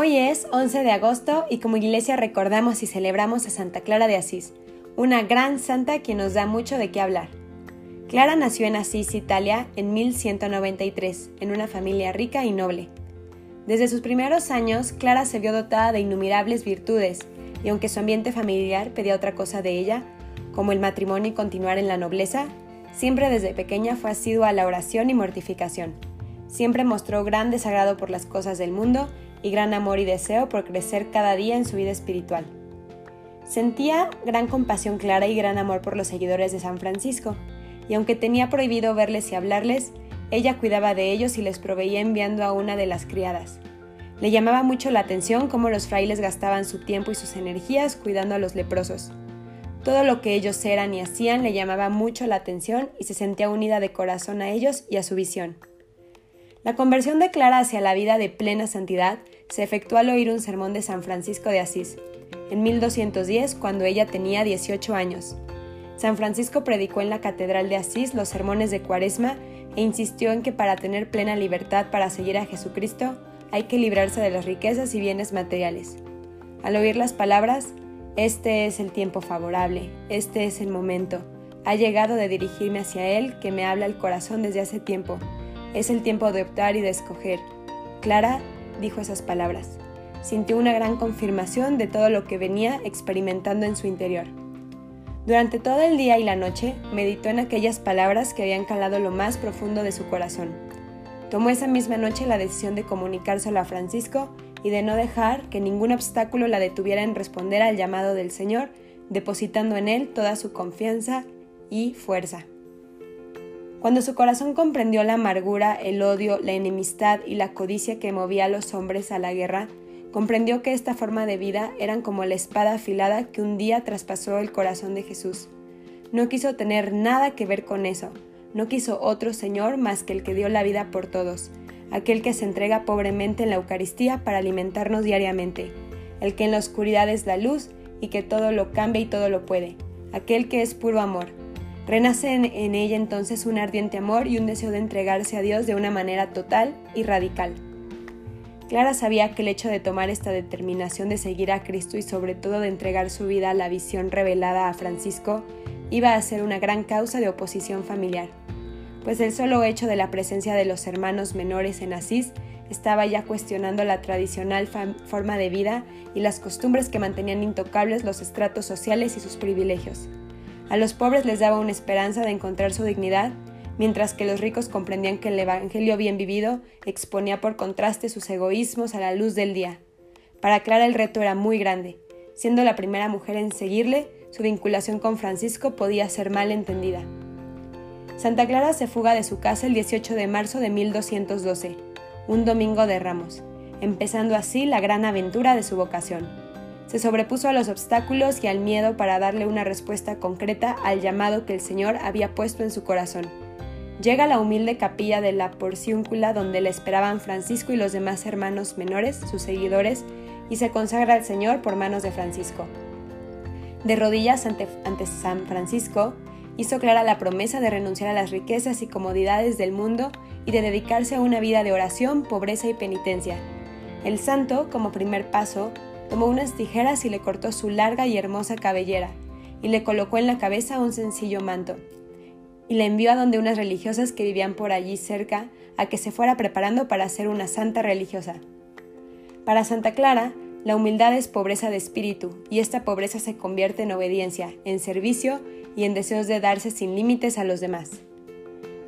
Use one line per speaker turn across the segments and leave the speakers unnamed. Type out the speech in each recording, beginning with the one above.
Hoy es 11 de agosto y como iglesia recordamos y celebramos a Santa Clara de Asís, una gran santa que nos da mucho de qué hablar. Clara nació en Asís, Italia, en 1193, en una familia rica y noble. Desde sus primeros años, Clara se vio dotada de innumerables virtudes, y aunque su ambiente familiar pedía otra cosa de ella, como el matrimonio y continuar en la nobleza, siempre desde pequeña fue asidua a la oración y mortificación. Siempre mostró gran desagrado por las cosas del mundo y gran amor y deseo por crecer cada día en su vida espiritual. Sentía gran compasión clara y gran amor por los seguidores de San Francisco, y aunque tenía prohibido verles y hablarles, ella cuidaba de ellos y les proveía enviando a una de las criadas. Le llamaba mucho la atención cómo los frailes gastaban su tiempo y sus energías cuidando a los leprosos. Todo lo que ellos eran y hacían le llamaba mucho la atención y se sentía unida de corazón a ellos y a su visión. La conversión de Clara hacia la vida de plena santidad se efectuó al oír un sermón de San Francisco de Asís, en 1210, cuando ella tenía 18 años. San Francisco predicó en la Catedral de Asís los sermones de Cuaresma e insistió en que para tener plena libertad para seguir a Jesucristo hay que librarse de las riquezas y bienes materiales. Al oír las palabras, este es el tiempo favorable, este es el momento, ha llegado de dirigirme hacia Él que me habla el corazón desde hace tiempo, es el tiempo de optar y de escoger. Clara dijo esas palabras. Sintió una gran confirmación de todo lo que venía experimentando en su interior. Durante todo el día y la noche meditó en aquellas palabras que habían calado lo más profundo de su corazón. Tomó esa misma noche la decisión de comunicárselo a Francisco y de no dejar que ningún obstáculo la detuviera en responder al llamado del Señor, depositando en él toda su confianza y fuerza. Cuando su corazón comprendió la amargura, el odio, la enemistad y la codicia que movía a los hombres a la guerra, comprendió que esta forma de vida eran como la espada afilada que un día traspasó el corazón de Jesús. No quiso tener nada que ver con eso, no quiso otro Señor más que el que dio la vida por todos, aquel que se entrega pobremente en la Eucaristía para alimentarnos diariamente, el que en la oscuridad es la luz y que todo lo cambia y todo lo puede, aquel que es puro amor. Renace en, en ella entonces un ardiente amor y un deseo de entregarse a Dios de una manera total y radical. Clara sabía que el hecho de tomar esta determinación de seguir a Cristo y sobre todo de entregar su vida a la visión revelada a Francisco iba a ser una gran causa de oposición familiar, pues el solo hecho de la presencia de los hermanos menores en Asís estaba ya cuestionando la tradicional forma de vida y las costumbres que mantenían intocables los estratos sociales y sus privilegios. A los pobres les daba una esperanza de encontrar su dignidad mientras que los ricos comprendían que el Evangelio bien vivido exponía por contraste sus egoísmos a la luz del día. Para Clara el reto era muy grande. Siendo la primera mujer en seguirle, su vinculación con Francisco podía ser mal entendida. Santa Clara se fuga de su casa el 18 de marzo de 1212, un domingo de ramos, empezando así la gran aventura de su vocación. Se sobrepuso a los obstáculos y al miedo para darle una respuesta concreta al llamado que el Señor había puesto en su corazón Llega a la humilde capilla de la Porciúncula donde le esperaban Francisco y los demás hermanos menores, sus seguidores, y se consagra al Señor por manos de Francisco. De rodillas ante, ante San Francisco, hizo clara la promesa de renunciar a las riquezas y comodidades del mundo y de dedicarse a una vida de oración, pobreza y penitencia. El santo, como primer paso, tomó unas tijeras y le cortó su larga y hermosa cabellera, y le colocó en la cabeza un sencillo manto y la envió a donde unas religiosas que vivían por allí cerca a que se fuera preparando para ser una santa religiosa. Para Santa Clara, la humildad es pobreza de espíritu y esta pobreza se convierte en obediencia, en servicio y en deseos de darse sin límites a los demás.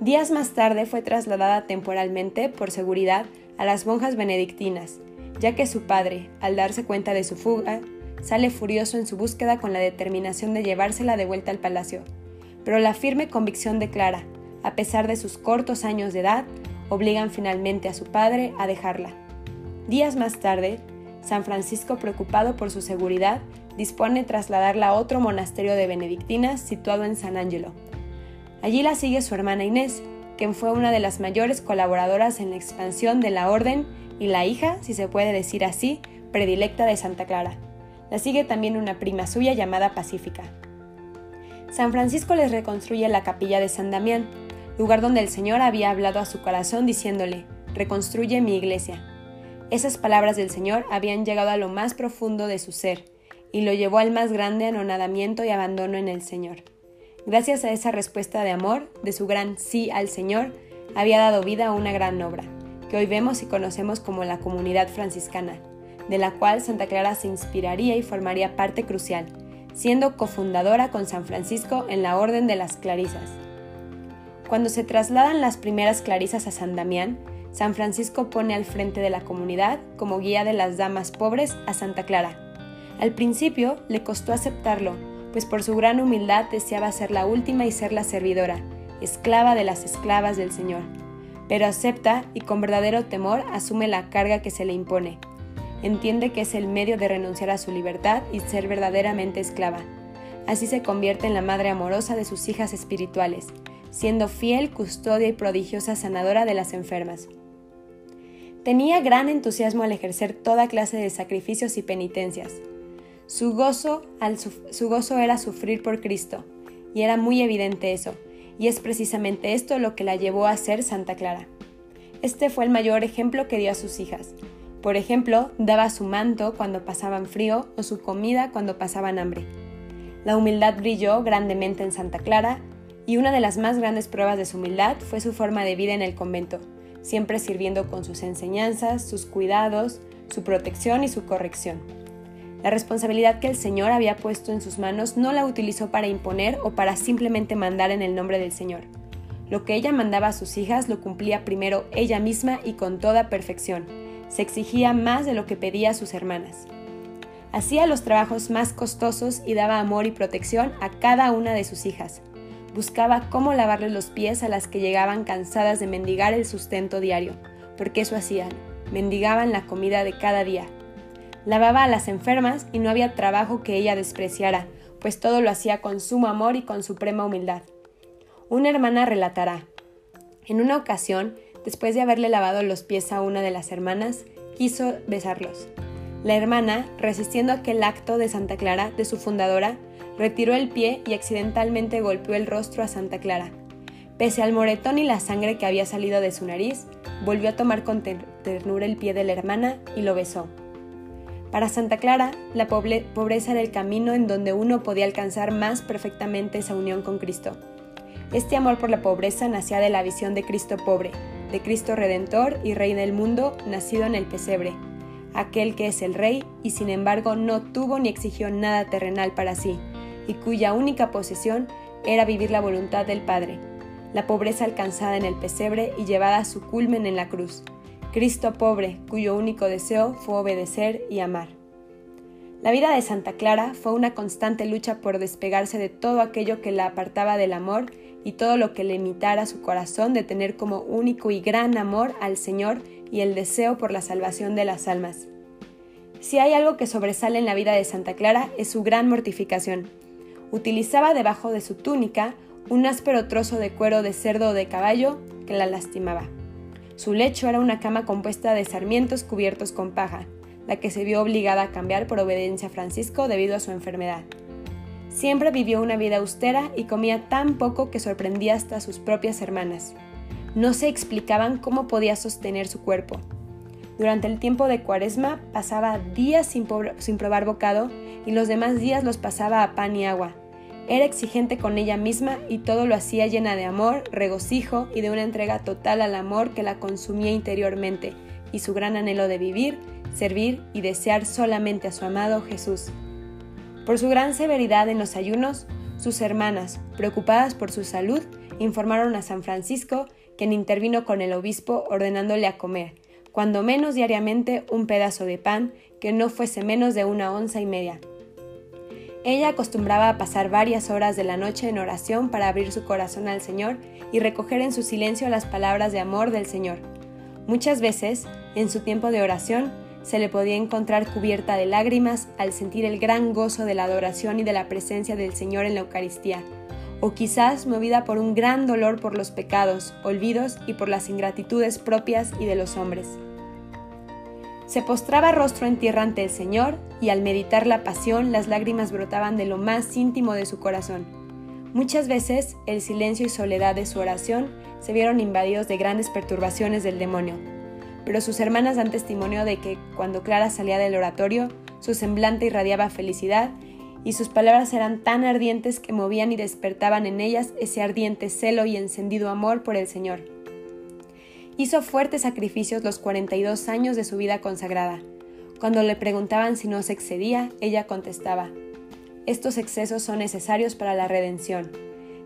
Días más tarde fue trasladada temporalmente, por seguridad, a las monjas benedictinas, ya que su padre, al darse cuenta de su fuga, sale furioso en su búsqueda con la determinación de llevársela de vuelta al palacio, pero la firme convicción de Clara, a pesar de sus cortos años de edad, obligan finalmente a su padre a dejarla. Días más tarde, San Francisco, preocupado por su seguridad, dispone trasladarla a otro monasterio de benedictinas situado en San Angelo. Allí la sigue su hermana Inés, quien fue una de las mayores colaboradoras en la expansión de la orden y la hija, si se puede decir así, predilecta de Santa Clara. La sigue también una prima suya llamada Pacífica. San Francisco les reconstruye la capilla de San Damián, lugar donde el Señor había hablado a su corazón diciéndole, reconstruye mi iglesia. Esas palabras del Señor habían llegado a lo más profundo de su ser y lo llevó al más grande anonadamiento y abandono en el Señor. Gracias a esa respuesta de amor, de su gran sí al Señor, había dado vida a una gran obra, que hoy vemos y conocemos como la comunidad franciscana, de la cual Santa Clara se inspiraría y formaría parte crucial, siendo cofundadora con San Francisco en la Orden de las Clarisas. Cuando se trasladan las primeras clarisas a San Damián, San Francisco pone al frente de la comunidad como guía de las damas pobres a Santa Clara. Al principio le costó aceptarlo, pues por su gran humildad deseaba ser la última y ser la servidora, esclava de las esclavas del Señor. Pero acepta y con verdadero temor asume la carga que se le impone. Entiende que es el medio de renunciar a su libertad y ser verdaderamente esclava. Así se convierte en la madre amorosa de sus hijas espirituales, siendo fiel, custodia y prodigiosa sanadora de las enfermas. Tenía gran entusiasmo al ejercer toda clase de sacrificios y penitencias. Su gozo, era sufrir por Cristo, y era muy evidente eso, y es precisamente esto lo que la llevó a ser Santa Clara. Este fue el mayor ejemplo que dio a sus hijas. Por ejemplo, daba su manto cuando pasaban frío o su comida cuando pasaban hambre. La humildad brilló grandemente en Santa Clara, y una de las más grandes pruebas de su humildad fue su forma de vida en el convento, siempre sirviendo con sus enseñanzas, sus cuidados, su protección y su corrección. La responsabilidad que el Señor había puesto en sus manos no la utilizó para imponer o para simplemente mandar en el nombre del Señor. Lo que ella mandaba a sus hijas lo cumplía primero ella misma y con toda perfección. Se exigía más de lo que pedía a sus hermanas. Hacía los trabajos más costosos y daba amor y protección a cada una de sus hijas, buscaba cómo lavarle los pies a las que llegaban cansadas de mendigar el sustento diario, porque eso hacían, mendigaban la comida de cada día. Lavaba a las enfermas y no había trabajo que ella despreciara, pues todo lo hacía con sumo amor y con suprema humildad. Una hermana relatará, en una ocasión, después de haberle lavado los pies a una de las hermanas, quiso besarlos. La hermana, resistiendo aquel acto de Santa Clara, de su fundadora, retiró el pie y accidentalmente golpeó el rostro a Santa Clara. Pese al moretón y la sangre que había salido de su nariz, volvió a tomar con ternura el pie de la hermana y lo besó. Para Santa Clara, la pobreza era el camino en donde uno podía alcanzar más perfectamente esa unión con Cristo. Este amor por la pobreza nacía de la visión de Cristo pobre, de Cristo Redentor y Rey del mundo, nacido en el pesebre, aquel que es el Rey y sin embargo no tuvo ni exigió nada terrenal para sí, y cuya única posesión era vivir la voluntad del Padre, la pobreza alcanzada en el pesebre y llevada a su culmen en la cruz, Cristo pobre, cuyo único deseo fue obedecer y amar. La vida de Santa Clara fue una constante lucha por despegarse de todo aquello que la apartaba del amor y todo lo que le imitara su corazón de tener como único y gran amor al Señor y el deseo por la salvación de las almas. Si hay algo que sobresale en la vida de Santa Clara es su gran mortificación, utilizaba debajo de su túnica un áspero trozo de cuero de cerdo o de caballo que la lastimaba. Su lecho era una cama compuesta de sarmientos cubiertos con paja, la que se vio obligada a cambiar por obediencia a Francisco debido a su enfermedad. Siempre vivió una vida austera y comía tan poco que sorprendía hasta a sus propias hermanas. No se explicaban cómo podía sostener su cuerpo. Durante el tiempo de cuaresma pasaba días sin, sin probar bocado y los demás días los pasaba a pan y agua. Era exigente con ella misma y todo lo hacía llena de amor, regocijo y de una entrega total al amor que la consumía interiormente y su gran anhelo de vivir, servir y desear solamente a su amado Jesús. Por su gran severidad en los ayunos, sus hermanas, preocupadas por su salud, informaron a San Francisco, quien intervino con el obispo ordenándole a comer, cuando menos diariamente un pedazo de pan que no fuese menos de una onza y media. Ella acostumbraba a pasar varias horas de la noche en oración para abrir su corazón al Señor y recoger en su silencio las palabras de amor del Señor. Muchas veces, en su tiempo de oración, se le podía encontrar cubierta de lágrimas al sentir el gran gozo de la adoración y de la presencia del Señor en la Eucaristía, o quizás movida por un gran dolor por los pecados, olvidos y por las ingratitudes propias y de los hombres. Se postraba rostro en tierra ante el Señor y al meditar la pasión las lágrimas brotaban de lo más íntimo de su corazón. Muchas veces el silencio y soledad de su oración se vieron invadidos de grandes perturbaciones del demonio. pero sus hermanas dan testimonio de que cuando Clara salía del oratorio, su semblante irradiaba felicidad y sus palabras eran tan ardientes que movían y despertaban en ellas ese ardiente celo y encendido amor por el Señor. Hizo fuertes sacrificios los 42 años de su vida consagrada. Cuando le preguntaban si no se excedía, ella contestaba, estos excesos son necesarios para la redención.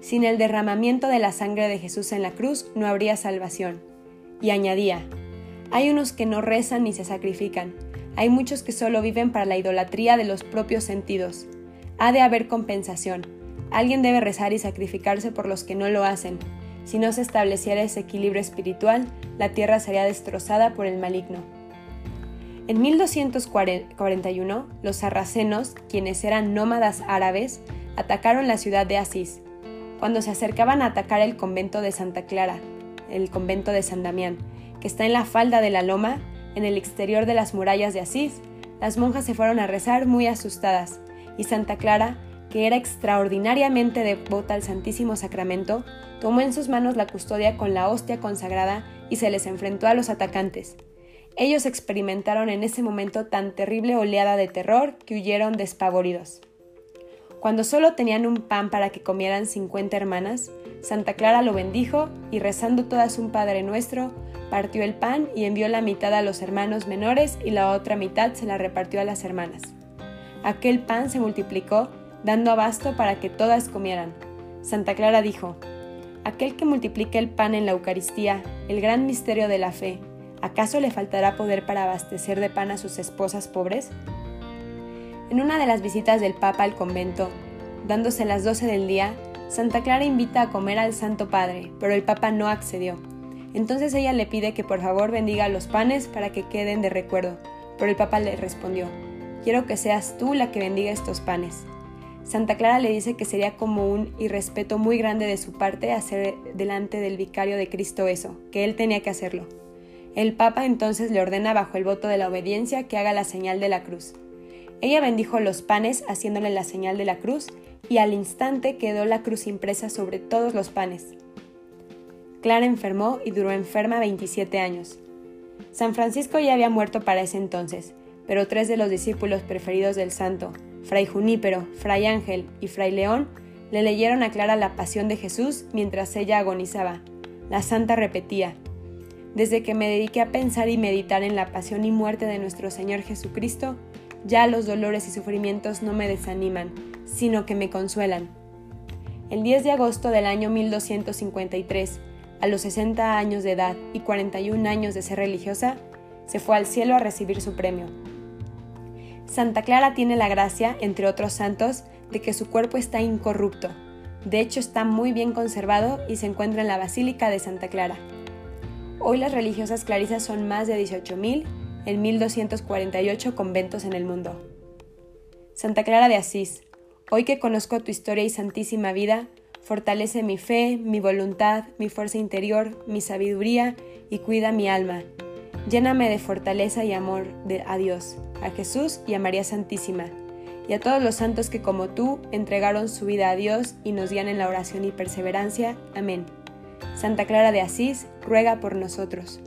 Sin el derramamiento de la sangre de Jesús en la cruz no habría salvación. Y añadía, hay unos que no rezan ni se sacrifican, hay muchos que solo viven para la idolatría de los propios sentidos. Ha de haber compensación. Alguien debe rezar y sacrificarse por los que no lo hacen. Si no se estableciera ese equilibrio espiritual, la tierra sería destrozada por el maligno. En 1241, los sarracenos, quienes eran nómadas árabes, atacaron la ciudad de Asís. Cuando se acercaban a atacar el convento de Santa Clara, el convento de San Damián, que está en la falda de la loma, en el exterior de las murallas de Asís, las monjas se fueron a rezar muy asustadas, y Santa Clara, que era extraordinariamente devota al Santísimo Sacramento, tomó en sus manos la custodia con la hostia consagrada y se les enfrentó a los atacantes. Ellos experimentaron en ese momento tan terrible oleada de terror que huyeron despavoridos. Cuando solo tenían un pan para que comieran cincuenta hermanas, Santa Clara lo bendijo y rezando todas un Padre Nuestro, partió el pan y envió la mitad a los hermanos menores y la otra mitad se la repartió a las hermanas. Aquel pan se multiplicó, dando abasto para que todas comieran. Santa Clara dijo, Aquel que multiplica el pan en la Eucaristía, el gran misterio de la fe, ¿acaso le faltará poder para abastecer de pan a sus esposas pobres? En una de las visitas del Papa al convento, dándose las doce del día, Santa Clara invita a comer al Santo Padre, pero el Papa no accedió. Entonces ella le pide que por favor bendiga los panes para que queden de recuerdo, pero el Papa le respondió, quiero que seas tú la que bendiga estos panes. Santa Clara le dice que sería como un irrespeto muy grande de su parte hacer delante del vicario de Cristo eso, que él tenía que hacerlo. El Papa entonces le ordena bajo el voto de la obediencia que haga la señal de la cruz. Ella bendijo los panes haciéndole la señal de la cruz y al instante quedó la cruz impresa sobre todos los panes. Clara enfermó y duró enferma 27 años. San Francisco ya había muerto para ese entonces, pero tres de los discípulos preferidos del santo, Fray Junípero, Fray Ángel y Fray León, le leyeron a Clara la pasión de Jesús mientras ella agonizaba. La santa repetía, Desde que me dediqué a pensar y meditar en la pasión y muerte de nuestro Señor Jesucristo, ya los dolores y sufrimientos no me desaniman, sino que me consuelan. El 10 de agosto del año 1253, a los 60 años de edad y 41 años de ser religiosa, se fue al cielo a recibir su premio. Santa Clara tiene la gracia, entre otros santos, de que su cuerpo está incorrupto. De hecho, está muy bien conservado y se encuentra en la Basílica de Santa Clara. Hoy las religiosas clarisas son más de 18.000 en 1248 conventos en el mundo. Santa Clara de Asís, hoy que conozco tu historia y santísima vida, Fortalece mi fe, mi voluntad, mi fuerza interior, mi sabiduría y cuida mi alma. Lléname de fortaleza y amor de, a Dios, a Jesús y a María Santísima, y a todos los santos que como tú entregaron su vida a Dios y nos guían en la oración y perseverancia. Amén. Santa Clara de Asís, ruega por nosotros.